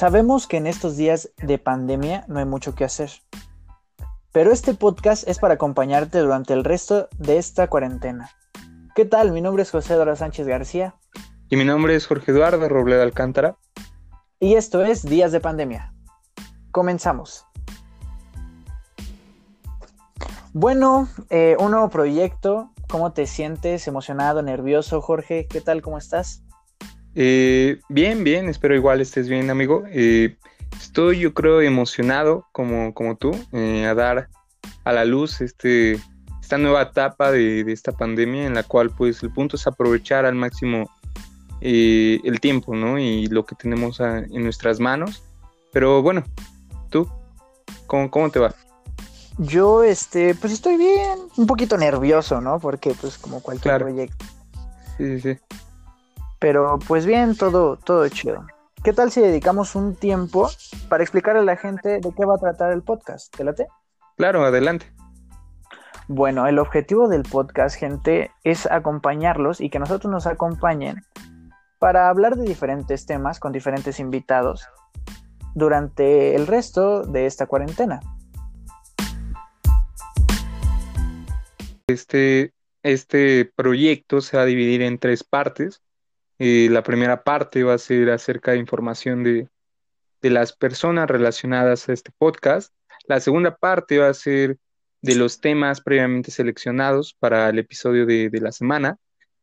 Sabemos que en estos días de pandemia no hay mucho que hacer, pero este podcast es para acompañarte durante el resto de esta cuarentena. ¿Qué tal? Mi nombre es José Dora Sánchez García. Y mi nombre es Jorge Eduardo Robledo Alcántara. Y esto es Días de Pandemia. Comenzamos. Bueno, eh, un nuevo proyecto. ¿Cómo te sientes? ¿Emocionado, nervioso, Jorge? ¿Qué tal? ¿Cómo estás? Eh, bien, bien, espero igual estés bien, amigo. Eh, estoy, yo creo, emocionado como, como tú eh, a dar a la luz este, esta nueva etapa de, esta pandemia en la cual pues el punto es aprovechar al máximo el tiempo, ¿no? Y lo que tenemos en nuestras manos. Pero bueno, tú, ¿cómo, cómo te va? Yo, este, pues estoy bien, un poquito nervioso, ¿no? Porque pues como cualquier proyecto. Sí, sí, sí. Pero pues bien, todo, todo chido. ¿Qué tal si dedicamos un tiempo para explicar a la gente de qué va a tratar el podcast? ¿Te late? Claro, adelante. Bueno, el objetivo del podcast, gente, es acompañarlos y que nosotros nos acompañen para hablar de diferentes temas con diferentes invitados durante el resto de esta cuarentena. Este, este proyecto se va a dividir en tres partes. Eh, la primera parte va a ser acerca de información de, las personas relacionadas a este podcast. La segunda parte va a ser de los temas previamente seleccionados para el episodio de, la semana.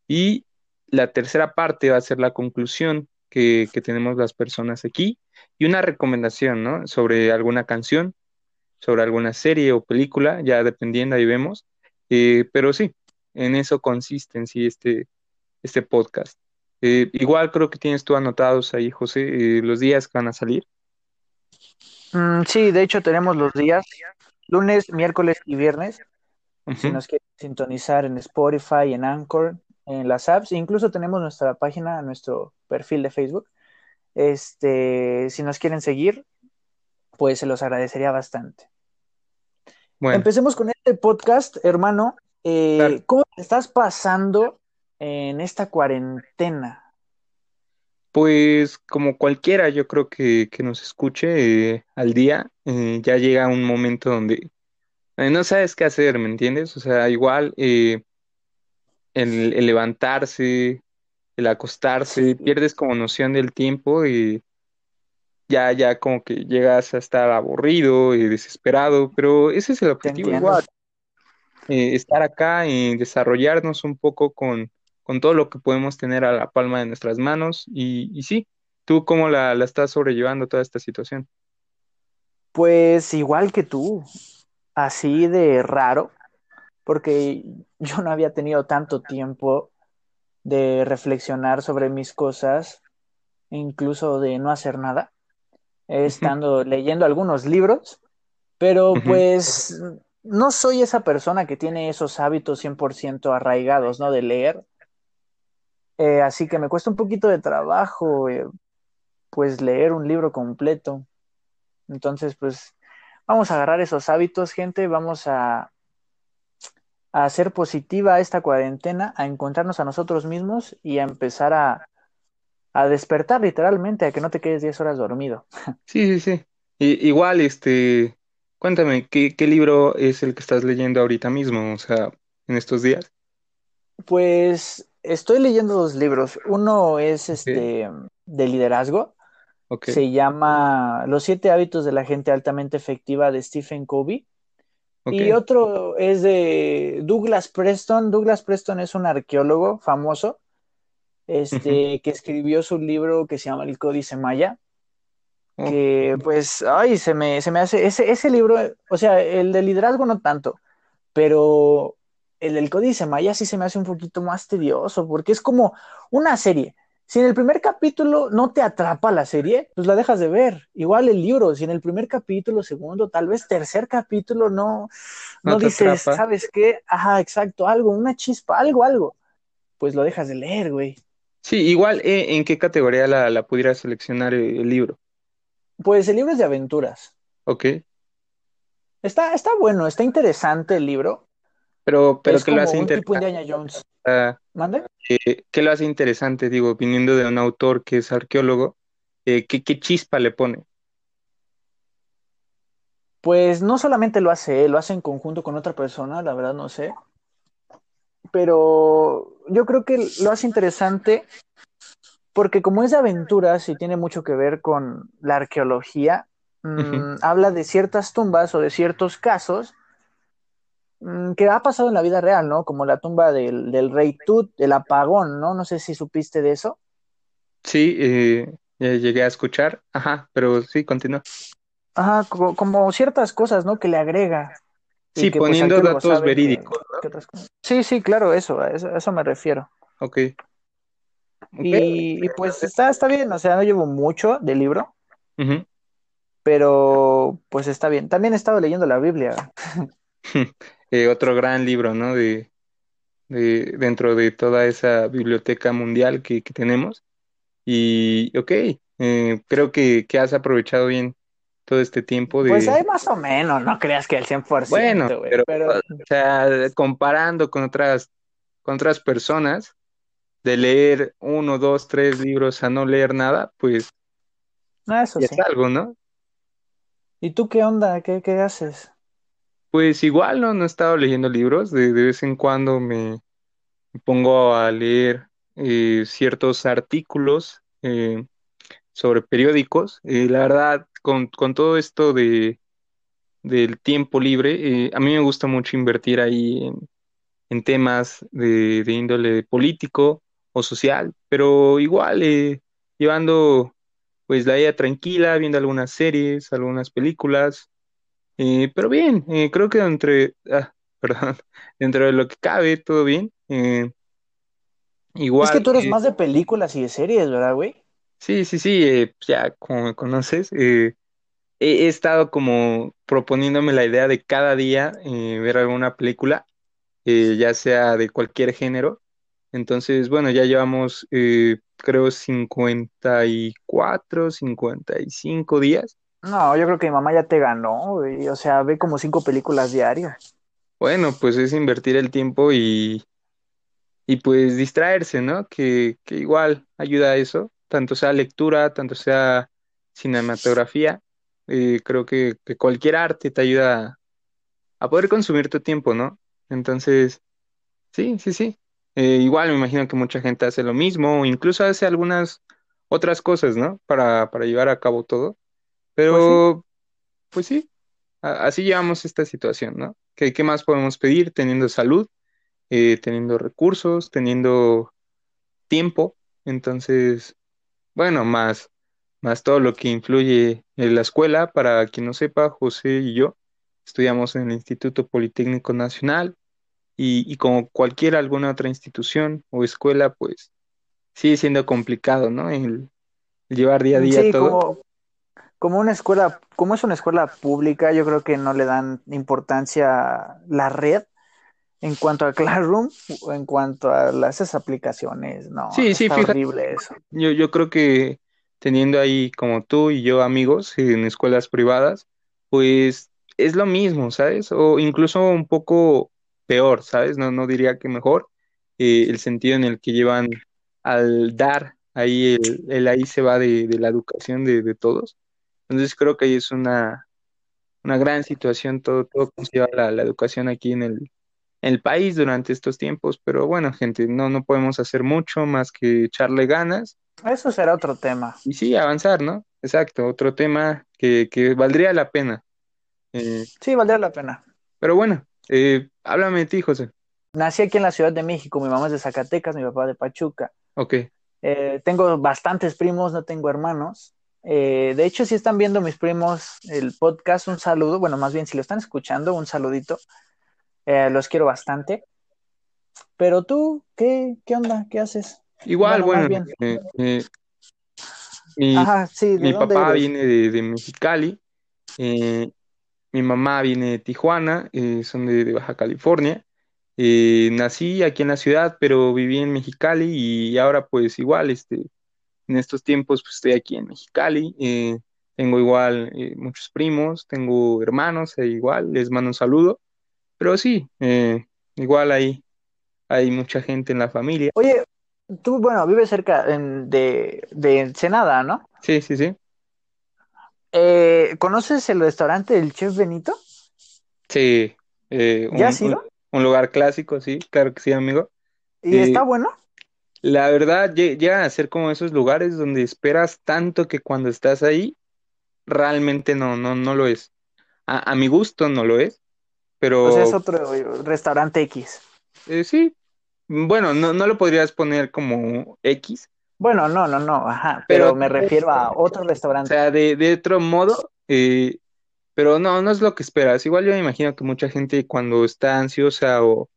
Y la tercera parte va a ser la conclusión que, tenemos las personas aquí y una recomendación, ¿no? Sobre alguna canción, sobre alguna serie o película, ya dependiendo, ahí vemos. Eh, pero sí, en eso consiste en sí este, este podcast. Eh, igual creo que tienes tú anotados ahí, José, eh, los días que van a salir. Mm, sí, de hecho tenemos los días, lunes, miércoles y viernes. Si nos quieren sintonizar en Spotify, en Anchor, en las apps, incluso tenemos nuestra página, nuestro perfil de Facebook. Este, si nos quieren seguir, pues se los agradecería bastante. Bueno. Empecemos con este podcast, hermano. Eh, ¿Cómo estás pasando en esta cuarentena? Pues como cualquiera, yo creo que, nos escuche eh, al día, eh, ya llega un momento donde eh, no sabes qué hacer, ¿me entiendes? O sea, igual el, levantarse, el acostarse, pierdes como noción del tiempo y ya, ya como que llegas a estar aburrido y desesperado, pero ese es el objetivo igual. estar acá y desarrollarnos un poco con, con todo lo que podemos tener a la palma de nuestras manos. Y, sí, ¿tú cómo la, estás sobrellevando toda esta situación? Pues igual que tú, así de raro, porque yo no había tenido tanto tiempo de reflexionar sobre mis cosas, incluso de no hacer nada, estando leyendo algunos libros, pero pues no soy esa persona que tiene esos hábitos 100% arraigados, ¿no? De leer. Eh, así que me cuesta un poquito de trabajo, eh, pues leer un libro completo. Entonces, pues vamos a agarrar esos hábitos, gente, vamos a, a hacer positiva esta cuarentena, a encontrarnos a nosotros mismos y a empezar a, a despertar literalmente, a que no te quedes 10 horas dormido. Sí, sí, sí. igual, este, cuéntame, ¿qué, ¿qué libro es el que estás leyendo ahorita mismo, o sea, en estos días? Pues estoy leyendo dos libros. Uno es este de liderazgo. Se llama Los siete hábitos de la gente altamente efectiva de Stephen Covey. Y otro es de Douglas Preston. Douglas Preston es un arqueólogo famoso este, que escribió su libro que se llama El Códice Maya. Que pues, ay, se me, se me hace, ese, ese libro, o sea, el de liderazgo no tanto, pero el del Códice Maya sí se me hace un poquito más tedioso, porque es como una serie. Si en el primer capítulo no te atrapa la serie, pues la dejas de ver. Igual el libro, si en el primer capítulo, segundo, tal vez tercer capítulo no, no, dices, ¿sabes qué? Ajá, exacto, algo, una chispa, algo, algo. Pues lo dejas de leer, güey. Sí, igual, eh, ¿en qué categoría la, la pudiera seleccionar el libro? Pues el libro es de aventuras. Ok. Está, está bueno, está interesante el libro. Pero, pero que lo hace interesante. Jones. ¿Mande? Eh, ¿Qué lo hace interesante? Digo, viniendo de un autor que es arqueólogo, ¿qué, ¿qué, chispa le pone? Pues no solamente lo hace lo hace en conjunto con otra persona, la verdad no sé. Pero yo creo que lo hace interesante porque como es de aventuras y tiene mucho que ver con la arqueología, mm, habla de ciertas tumbas o de ciertos casos que ha pasado en la vida real, ¿no? Como la tumba del, rey Tut, el apagón, ¿no? No sé si supiste de eso. Sí, eh, llegué a escuchar, ajá, pero sí, continúa. Ajá, como, ciertas cosas, ¿no? Que le agrega. Sí, pues, poniendo datos verídicos. sí, sí, claro, eso, a eso, me refiero. Ok. Y, pues está, está bien, o sea, no llevo mucho del libro, pero pues está bien. También he estado leyendo la Biblia. Eh, otro gran libro, ¿no? De, de, dentro de toda esa biblioteca mundial que, tenemos. Y, ok, eh, creo que, que, has aprovechado bien todo este tiempo de... Pues hay más o menos, no creas que el 100%. Bueno, pero, o sea, comparando con otras, con otras personas, de leer uno, dos, tres libros a no leer nada, pues ah, eso es algo, ¿no? ¿Y tú qué onda? ¿Qué, qué haces? Pues igual, ¿no? No he estado leyendo libros, de, de vez en cuando me, pongo a leer eh, ciertos artículos eh, sobre periódicos. Eh, la verdad, con, todo esto de, del tiempo libre, a mí me gusta mucho invertir ahí en, temas de, de, índole político o social, pero igual llevando pues la vida tranquila, viendo algunas series, algunas películas, pero bien, creo que entre, ah, perdón, dentro de lo que cabe, todo bien. igual. Es que tú eres más de películas y de series, ¿verdad, güey? Sí, sí, sí, eh, ya como me conoces, eh, he, estado como proponiéndome la idea de cada día eh, ver alguna película, ya sea de cualquier género. Entonces, bueno, ya llevamos, creo, 54, 55 días. No, yo creo que mi mamá ya te ganó, güey. O sea, ve como cinco películas diarias. Bueno, pues es invertir el tiempo y, y pues distraerse, ¿no? Que, que igual ayuda a eso tanto sea lectura, tanto sea cinematografía. Eh, creo que, cualquier arte te ayuda a poder consumir tu tiempo, ¿no? Entonces, sí, sí, sí. Eh, igual me imagino que mucha gente hace lo mismo, o incluso hace algunas otras cosas, ¿no? Para, para llevar a cabo todo. Pero, pues sí, así llevamos esta situación, ¿no? ¿Qué, qué más podemos pedir teniendo salud, eh, teniendo recursos, teniendo tiempo? Entonces, bueno, más, más todo lo que influye en la escuela. Para quien no sepa, José y yo estudiamos en el Instituto Politécnico Nacional y, como cualquier alguna otra institución o escuela, pues sigue siendo complicado, ¿no? El, llevar día a día sí, todo. Como, como una escuela, como es una escuela pública, yo creo que no le dan importancia la red en cuanto a Classroom o en cuanto a las esas aplicaciones, no, sí, sí, horrible eso. Yo, yo creo que teniendo ahí como tú y yo amigos en escuelas privadas, pues es lo mismo, ¿sabes? O incluso un poco peor, ¿sabes? No, no diría que mejor, eh, el sentido en el que llevan al dar ahí el, ahí se va de, la educación de, todos. Entonces creo que ahí es una, una gran situación todo, todo se lleva la, la educación aquí en el, el país durante estos tiempos, pero bueno, gente, no, no podemos hacer mucho más que echarle ganas. Eso será otro tema. Y sí, avanzar, ¿no? Exacto, otro tema que, valdría la pena. Eh, sí, valdría la pena. Pero bueno, eh, háblame de ti, José. Nací aquí en la Ciudad de México, mi mamá es de Zacatecas, mi papá de Pachuca. Ok. Eh, tengo bastantes primos, no tengo hermanos. De hecho, si están viendo mis primos el podcast, un saludo. Bueno, más bien, si lo están escuchando, un saludito. Eh, los quiero bastante. Pero tú, ¿qué, qué onda? ¿Qué haces? Igual, bueno, eh, eh, mi, papá viene de, Mexicali, mi mamá viene de Tijuana, son de, Baja California. nací aquí en la ciudad, pero viví en Mexicali y ahora pues igual, este, en estos tiempos pues estoy aquí en Mexicali. tengo igual muchos primos, tengo hermanos, igual les mando un saludo. Pero sí, eh, igual hay, hay mucha gente en la familia. Oye, tú, bueno, vives cerca de, de Ensenada, ¿no? Sí, sí, sí. Eh, ¿Conoces el restaurante del Chef Benito? Sí. Eh, ¿Ya has ido? Un, lugar clásico, sí, claro que sí, amigo. ¿Y está bueno? La verdad, llega a ser como esos lugares donde esperas tanto que cuando estás ahí, realmente no, no, no lo es. A, mi gusto no lo es, pero... Sea, es otro restaurante X. Eh, sí. Bueno, no, no lo podrías poner como X. Bueno, no, no, no, ajá, pero, me refiero a otro restaurante. O sea, de, de otro modo, eh, pero no, no es lo que esperas. Igual yo me imagino que mucha gente cuando está ansiosa o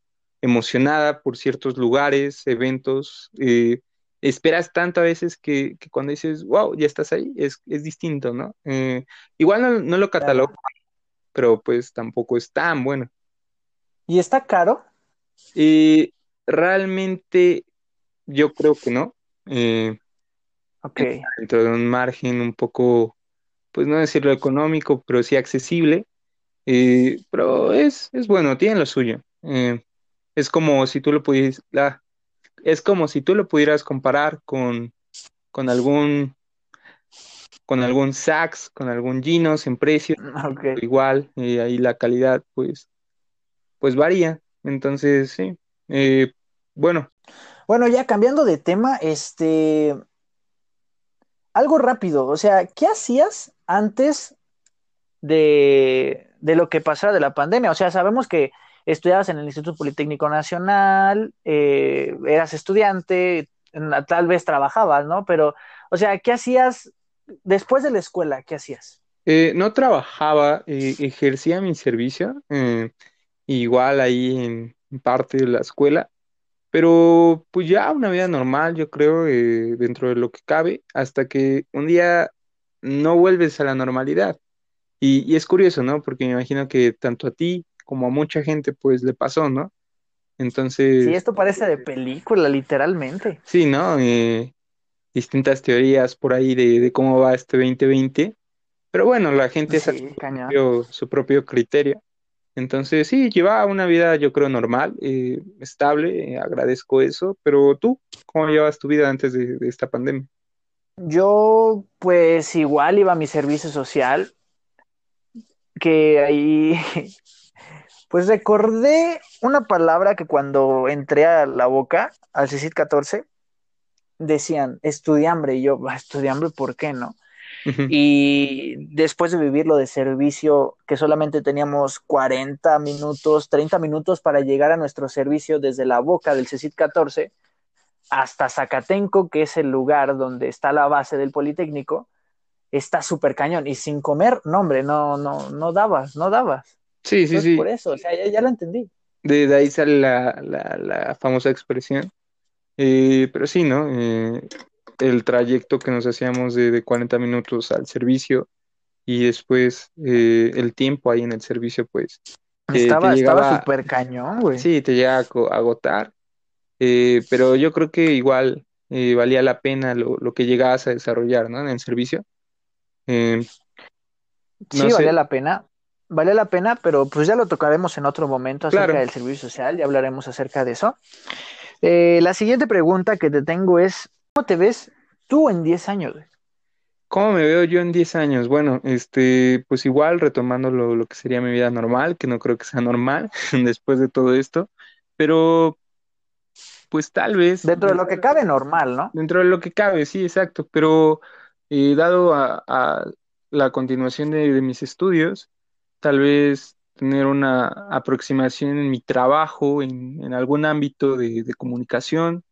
emocionada por ciertos lugares, eventos, eh, esperas tanto a veces que, cuando dices, wow, ya estás ahí, es, es distinto, ¿no? Eh, igual no, lo catalogo, pero pues tampoco es tan bueno. ¿Y está caro? Y realmente yo creo que no. Eh, ok. Dentro de un margen un poco, pues no decirlo económico, pero sí accesible. Eh, pero es, es bueno, tiene lo suyo. Eh, es como si tú lo pudieras, la, es como si tú lo pudieras comparar con, con algún con algún Saks, con algún Ginos en precio, igual, y ahí la calidad pues, pues varía. Entonces, sí, eh, bueno. Bueno, ya cambiando de tema, este, algo rápido, o sea, ¿qué hacías antes de, de lo que pasara de la pandemia? O sea, sabemos que estudiabas en el Instituto Politécnico Nacional, eh, eras estudiante, tal vez trabajabas, ¿no? Pero, o sea, ¿qué hacías después de la escuela? ¿Qué hacías? Eh, no trabajaba, eh, ejercía mi servicio, igual ahí en parte de la escuela, pero pues ya una vida normal, yo creo, dentro de lo que cabe, hasta que un día no vuelves a la normalidad. Y, y, es curioso, ¿no? Porque me imagino que tanto a ti como a mucha gente pues le pasó, ¿no? Entonces... Sí, esto parece de película, literalmente. Sí, ¿no? Eh, distintas teorías por ahí de, cómo va este 2020, pero bueno, la gente sí, su, su propio criterio. Entonces, sí, lleva una vida, yo creo, normal, eh, estable, eh, agradezco eso, pero tú, ¿cómo llevas tu vida antes de, de, esta pandemia? Yo, pues igual iba a mi servicio social, que ahí Pues recordé una palabra que cuando entré a la boca, al CICIT 14, decían estudiambre, y yo, estudiambre, ¿por qué no? Y después de vivirlo de servicio, que solamente teníamos 40 minutos, 30 minutos para llegar a nuestro servicio desde la boca del CECIT 14 hasta Zacatenco, que es el lugar donde está la base del Politécnico, está súper cañón. Y sin comer, no, hombre, no, no, no dabas, no dabas. Sí, sí, sí. Por eso, o sea, ya, lo entendí. De, ahí sale la, famosa expresión. Eh, pero sí, ¿no? Eh, el trayecto que nos hacíamos de, de 40 minutos al servicio y después eh, el tiempo ahí en el servicio, pues. estaba estaba súper cañón, güey. Sí, te llega a agotar. pero yo creo que igual valía la pena lo, lo, que llegabas a desarrollar, ¿no? En el servicio. sí, valía la pena vale la pena, pero pues ya lo tocaremos en otro momento acerca del servicio social, ya hablaremos acerca de eso. Eh, la siguiente pregunta que te tengo es, ¿cómo te ves tú en 10 años? ¿Cómo me veo yo en 10 años? Bueno, este, pues igual retomando lo, lo que sería mi vida normal, que no creo que sea normal después de todo esto, pero pues tal vez... Dentro de lo que cabe normal, ¿no? Dentro de lo que cabe, sí, exacto, pero eh, dado a, la continuación de mis estudios, tal vez tener una aproximación en mi trabajo, en, algún ámbito de, comunicación,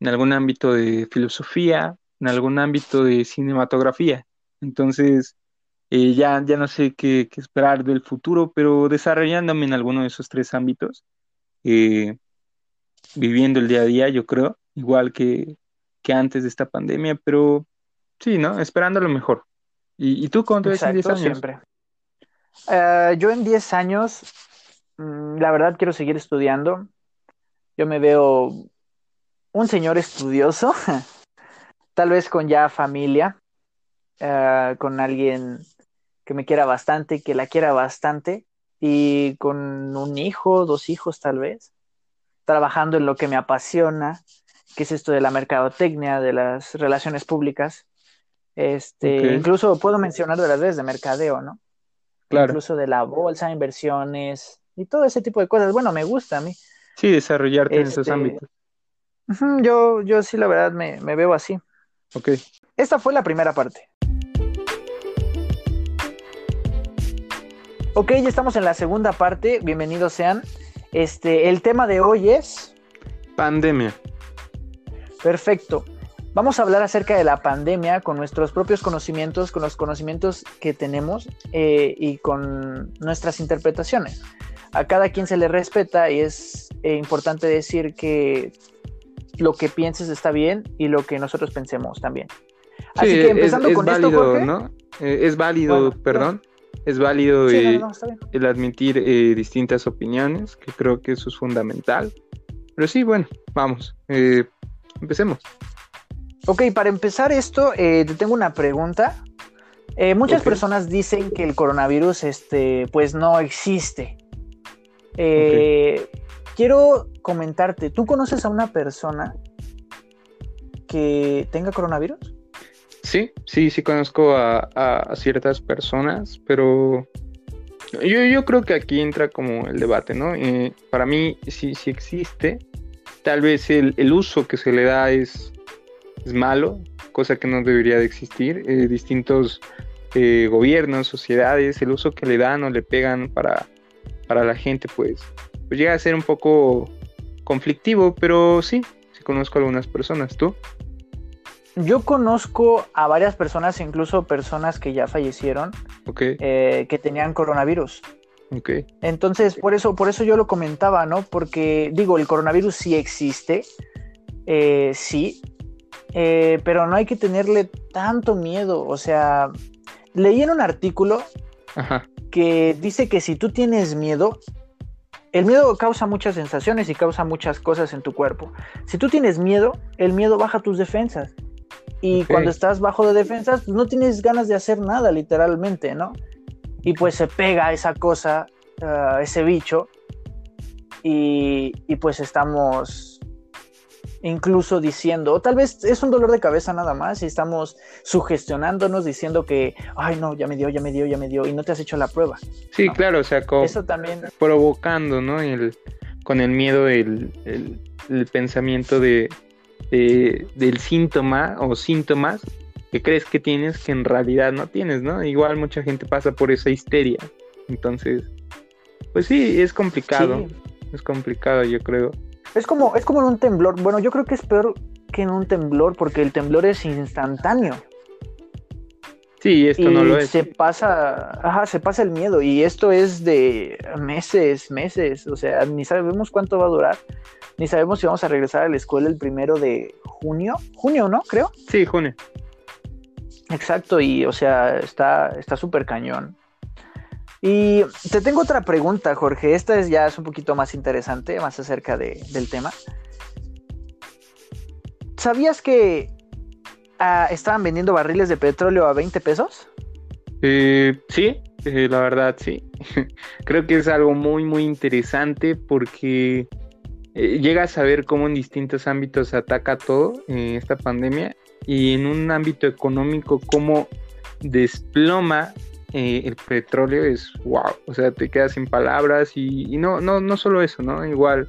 en algún ámbito de filosofía, en algún ámbito de cinematografía. Entonces, eh, ya, ya no sé qué, esperar del futuro, pero desarrollándome en alguno de esos tres ámbitos, eh, viviendo el día a día, yo creo, igual que, que antes de esta pandemia, pero sí, ¿no? Esperando lo mejor. ¿Y, tú cómo te ves en 10 años? Siempre. Eh, yo en 10 años, mm, la verdad quiero seguir estudiando. Yo me veo un señor estudioso, tal vez con ya familia, eh, con alguien que me quiera bastante, que la quiera bastante, y con un hijo, dos hijos tal vez, trabajando en lo que me apasiona, qué es esto de la mercadotecnia, de las relaciones públicas. Este, incluso puedo mencionar de las redes de mercadeo, ¿no? Claro. Incluso de la bolsa, inversiones y todo ese tipo de cosas. Bueno, me gusta a mí. Sí, desarrollarte en esos este, ámbitos. yo, yo sí, la verdad, me, me veo así. Ok. Esta fue la primera parte. Ok, ya estamos en la segunda parte. Bienvenidos sean. Este, el tema de hoy es. Pandemia. Perfecto. Vamos a hablar acerca de la pandemia con nuestros propios conocimientos, con los conocimientos que tenemos eh, y con nuestras interpretaciones. A cada quien se le respeta y es eh, importante decir que lo que pienses está bien y lo que nosotros pensemos también. Así que empezando con esto, Jorge, ¿no? Eh, es válido, perdón, es válido el admitir distintas opiniones, que creo que eso es fundamental. Pero sí, bueno, vamos, empecemos. Ok, para empezar esto, eh, te tengo una pregunta. Eh, muchas personas dicen que el coronavirus, este, pues no existe. Eh, quiero comentarte, ¿tú conoces a una persona que tenga coronavirus? Sí, sí, sí conozco a, ciertas personas, pero yo, yo, creo que aquí entra como el debate, ¿no? para mí sí, sí existe. Tal vez el, el uso que se le da es es malo, cosa que no debería de existir. Eh, distintos eh, gobiernos, sociedades, el uso que le dan o le pegan para, para la gente, pues, pues llega a ser un poco conflictivo, pero sí, sí conozco a algunas personas. ¿Tú? Yo conozco a varias personas, incluso personas que ya fallecieron, eh, que tenían coronavirus. Okay. Entonces, por eso, por eso yo lo comentaba, ¿no? Porque digo, el coronavirus sí existe, sí, eh, pero no hay que tenerle tanto miedo. O sea, leí en un artículo que dice que si tú tienes miedo, el miedo causa muchas sensaciones y causa muchas cosas en tu cuerpo. Si tú tienes miedo, el miedo baja tus defensas. Y cuando estás bajo de defensas, pues no tienes ganas de hacer nada, literalmente, ¿no? Y pues se pega esa cosa, ah, ese bicho, y, y pues estamos incluso diciendo, o tal vez es un dolor de cabeza nada más y estamos sugestionándonos diciendo que, ay no, ya me dio, ya me dio, ya me dio, y no te has hecho la prueba. Sí, claro, o sea, Eso también... provocando, ¿no? El, con el miedo el, el, pensamiento de, del síntoma o síntomas que crees que tienes que en realidad no tienes, ¿no? Igual mucha gente pasa por esa histeria. Entonces, pues sí, es complicado. Es complicado, yo creo. Es como, es como en un temblor. Bueno, yo creo que es peor que en un temblor porque el temblor es instantáneo. Sí, esto no lo es. Se pasa, ajá, se pasa el miedo y esto es de meses, meses. O sea, ni sabemos cuánto va a durar, ni sabemos si vamos a regresar a la escuela el primero de junio. Junio, ¿no? Creo. Sí, junio. Exacto, y o sea, está súper cañón. Y te tengo otra pregunta, Jorge. Esta es ya es un poquito más interesante, más acerca del tema. ¿Sabías que ah, estaban vendiendo barriles de petróleo a 20 pesos? Eh, sí, eh, la verdad sí. Creo que es algo muy, muy interesante porque eh, llegas a ver cómo en distintos ámbitos ataca todo esta pandemia y en un ámbito económico cómo desploma eh, el petróleo es wow, o sea, te quedas sin palabras y, no, no, no solo eso, ¿no? Igual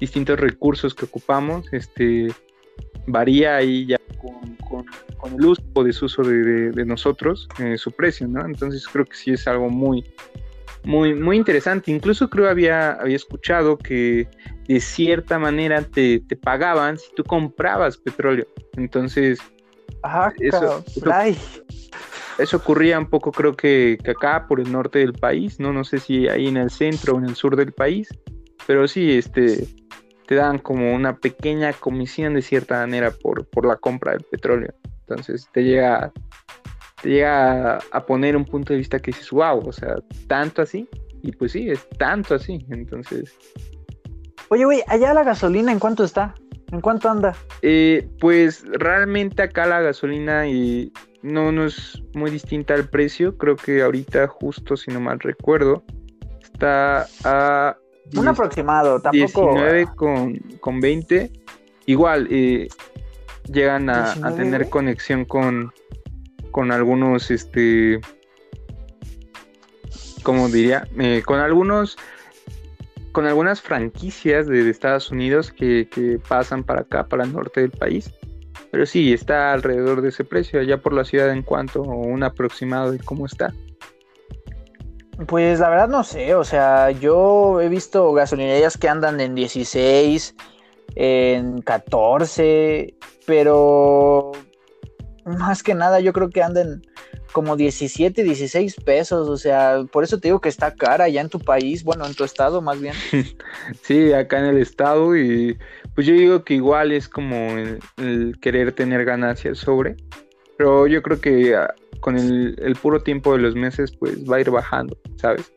distintos recursos que ocupamos, este, varía ahí ya con, el uso o desuso de, de, nosotros eh, su precio, ¿no? Entonces creo que sí es algo muy, muy, muy interesante. Incluso creo había, había escuchado que de cierta manera te, te pagaban si tú comprabas petróleo. Entonces, Ajá, eso, eso ocurría un poco creo que, acá por el norte del país, ¿no? No sé si ahí en el centro o en el sur del país, pero sí, este, te dan como una pequeña comisión de cierta manera por, por la compra del petróleo. Entonces te llega, te llega a, poner un punto de vista que dices, wow, o sea, tanto así. Y pues sí, es tanto así. Entonces... Oye, güey, allá la gasolina, ¿en cuánto está? ¿En cuánto anda? Eh, pues realmente acá la gasolina y no, no es muy distinta al precio. Creo que ahorita, justo si no mal recuerdo, está a. Un aproximado, tampoco. 19 con, con 20. igual eh, llegan a, tener conexión con, con algunos, este, como diría, eh, con algunos, con algunas franquicias de, Estados Unidos que, que, pasan para acá, para el norte del país. Pero sí, está alrededor de ese precio, allá por la ciudad en cuanto, o un aproximado de cómo está. Pues la verdad no sé, o sea, yo he visto gasolinerías que andan en 16, en 14, pero más que nada yo creo que andan como 17, 16 pesos, o sea, por eso te digo que está cara ya en tu país, bueno, en tu estado más bien. sí, acá en el estado y pues yo digo que igual es como el, querer tener ganancias sobre, pero yo creo que ah, con el, puro tiempo de los meses pues va a ir bajando, ¿sabes?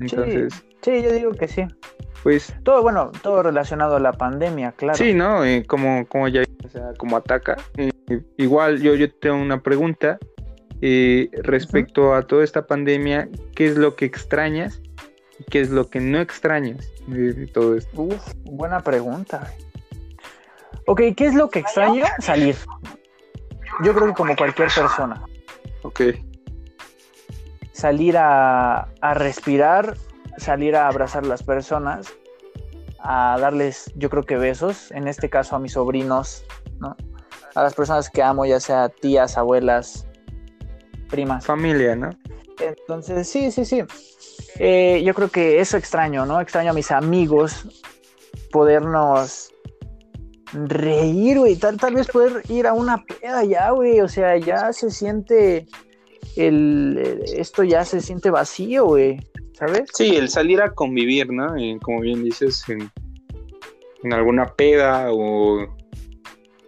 Entonces... Sí, yo digo que sí. Pues... Todo, bueno, todo relacionado a la pandemia, claro. Sí, ¿no? Eh, como, como ya, o sea, como ataca. Eh, igual yo, yo tengo una pregunta eh, respecto a toda esta pandemia, ¿qué es lo que extrañas y qué es lo que no extrañas de, todo esto? Uf, buena pregunta. Ok, ¿qué es lo que extraño? Salir. Yo creo que como cualquier persona. Ok. Salir a, a respirar, salir a abrazar a las personas, a darles, yo creo que besos, en este caso a mis sobrinos, ¿no? A las personas que amo, ya sea tías, abuelas, primas. Familia, ¿no? Entonces, sí, sí, sí. Eh, yo creo que eso extraño, ¿no? Extraño a mis amigos, podernos reír, güey. Tal, tal vez poder ir a una peda ya, güey. O sea, ya se siente el, esto ya se siente vacío, güey. ¿Sabes? Sí, el salir a convivir, ¿no? como bien dices, en, en, alguna peda o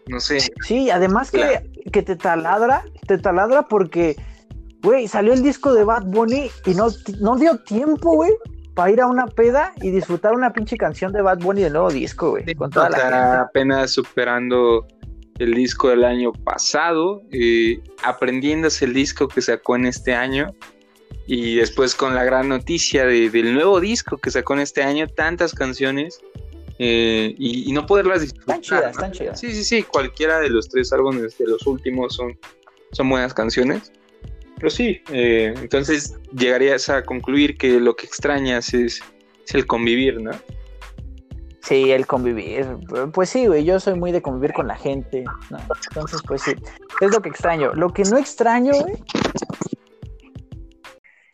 no sé. Sí, además que, que te taladra, te taladra porque, güey, salió el disco de Bad Bunny y no, no dio tiempo, güey, para ir a una peda y disfrutar una pinche canción de Bad Bunny del nuevo disco, güey. con toda la apenas superando el disco del año pasado, eh, aprendiéndose el disco que sacó en este año y después con la gran noticia del nuevo disco que sacó en este año, tantas canciones eh, y, no poderlas disfrutar. Están chidas, están chidas. Sí, sí, sí, cualquiera de los tres álbumes de los últimos son, son buenas canciones. Pero sí, eh, entonces llegarías a concluir que lo que extrañas es, el convivir, ¿no? Sí, el convivir. Pues sí, güey, yo soy muy de convivir con la gente. Entonces, pues sí, es lo que extraño. Lo que no extraño, güey.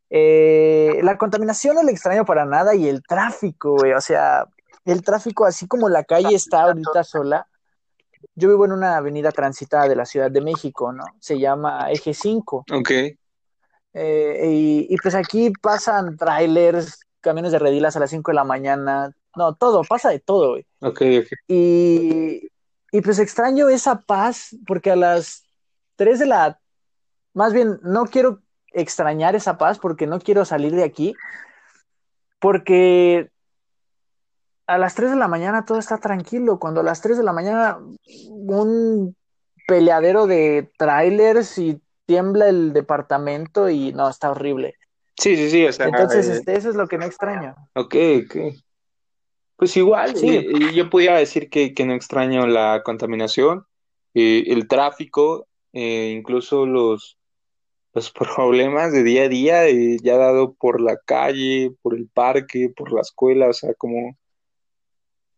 Eh, la contaminación no le extraño para nada y el tráfico, güey. O sea, el tráfico, así como la calle está ahorita sola, yo vivo en una avenida transitada de la Ciudad de México, ¿no? Se llama Eje 5. Ok. Eh, y, pues aquí pasan trailers, camiones de redilas a las 5 de la mañana, no, todo, pasa de todo, güey. Ok, ok. Y, y pues extraño esa paz, porque a las 3 de la... Más bien, no quiero extrañar esa paz porque no quiero salir de aquí, porque a las 3 de la mañana todo está tranquilo. Cuando a las 3 de la mañana un peleadero de trailers y tiembla el departamento y no, está horrible. Sí, sí, sí. Entonces, eh, este, eso es lo que no extraño. Ok, ok. Pues igual, sí. Eh, yo podría decir que, no extraño la contaminación, eh, el tráfico, incluso los, los problemas de día a día, ya dado por la calle, por el parque, por la escuela, o sea, como eh,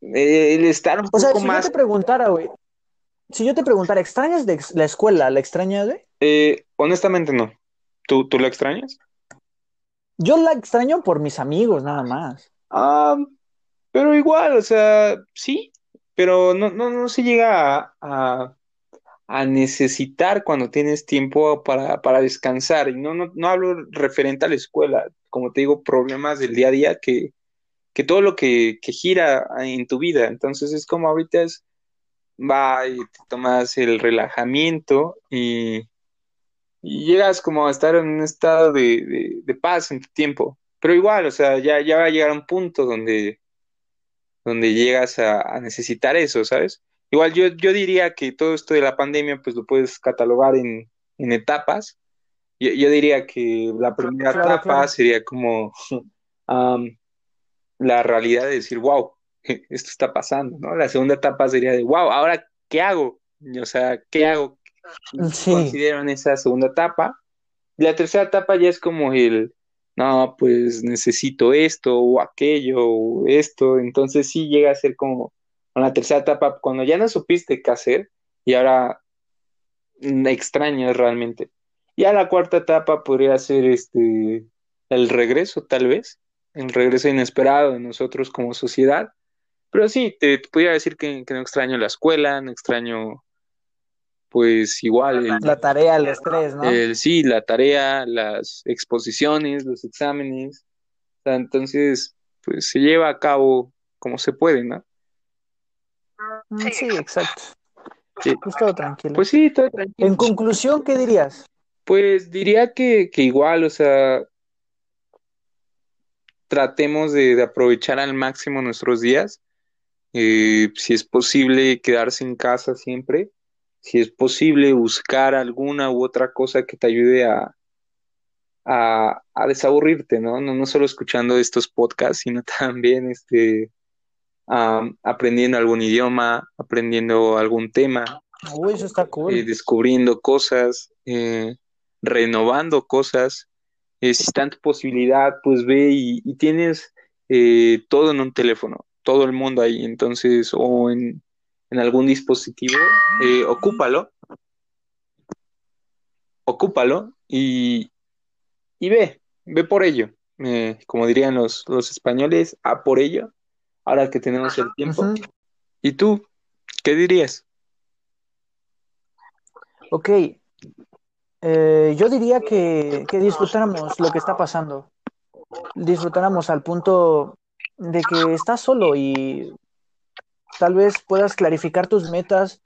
el estar un o poco sea, si más. yo te preguntara, güey. Si yo te preguntara, ¿extrañas de la escuela? ¿La extrañas, güey? Eh, honestamente no. ¿Tú, ¿Tú la extrañas? Yo la extraño por mis amigos, nada más. Ah, pero igual, o sea, sí, pero no, no, no se llega a, a, necesitar cuando tienes tiempo para, para descansar. Y no, no, no hablo referente a la escuela, como te digo, problemas del día a día que, que todo lo que, gira en tu vida. Entonces es como ahorita es, va y te tomas el relajamiento y, llegas como a estar en un estado de, paz en tu tiempo. Pero igual, o sea, ya, ya va a llegar un punto donde, donde llegas a, necesitar eso, ¿sabes? Igual yo, yo diría que todo esto de la pandemia, pues lo puedes catalogar en, etapas. Yo, diría que la primera etapa sería como la realidad de decir, wow, esto está pasando, ¿no? La segunda etapa sería de, wow, ahora, ¿qué hago? O sea, ¿qué hago? Sí. Considero en esa segunda etapa. La tercera etapa ya es como el, no, pues necesito esto o aquello o esto. Entonces sí llega a ser como con la tercera etapa, cuando ya no supiste qué hacer y ahora extrañas realmente. Y a la cuarta etapa podría ser este el regreso, tal vez, el regreso inesperado de nosotros como sociedad. Pero sí, te, podría decir que, no extraño la escuela, no extraño, pues igual. la tarea, el estrés, ¿no? sí, la tarea, las exposiciones, los exámenes. entonces, pues se lleva a cabo como se puede, ¿no? Mm, sí, exacto. Pues todo tranquilo. Pues sí, todo tranquilo. En conclusión, ¿qué dirías? Pues diría que, igual, o sea, tratemos de, aprovechar al máximo nuestros días. Eh, si es posible quedarse en casa siempre, si es posible buscar alguna u otra cosa que te ayude a, a, a desaburrirte, ¿no? ¿no? No solo escuchando estos podcasts, sino también este, aprendiendo algún idioma, aprendiendo algún tema. Uy, eso está cool. Eh, descubriendo cosas, eh, renovando cosas. Eh, si está en tu posibilidad, pues ve y, tienes todo en un teléfono, todo el mundo ahí. Entonces, o en, en algún dispositivo, ocúpalo. Ocúpalo y, y ve, ve por ello. como dirían los, los españoles, a por ello ahora que tenemos el tiempo. ¿Y tú? ¿Qué dirías? Ok, eh, yo diría que, que disfrutáramos lo que está pasando, disfrutáramos al punto de que estás solo y tal vez puedas clarificar tus metas,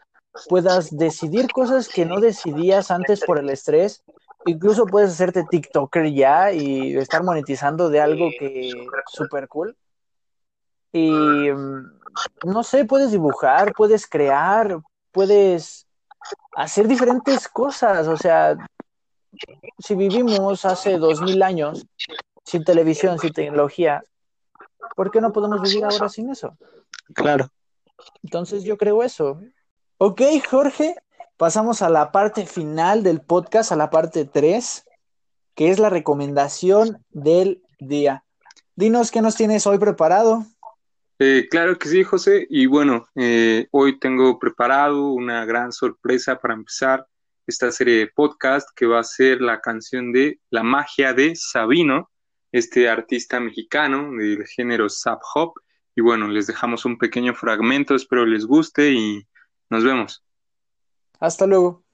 puedas decidir cosas que no decidías antes por el estrés, incluso puedes hacerte TikToker ya y estar monetizando de algo que super cool. Y mm, no sé, puedes dibujar, puedes crear, puedes hacer diferentes cosas. O sea, si vivimos hace dos mil años sin televisión, sin tecnología, ¿por qué no podemos vivir ahora sin eso? Claro. Entonces yo creo eso. Ok, Jorge, pasamos a la parte final del podcast, a la parte 3, que es la recomendación del día. Dinos qué nos tienes hoy preparado. Eh, claro que sí, José. Y bueno, eh, hoy tengo preparado una gran sorpresa para empezar esta serie de podcast que va a ser la canción de La magia de Sabino, este artista mexicano del género Sub Hop. Y bueno, les dejamos un pequeño fragmento, espero les guste y nos vemos. Hasta luego.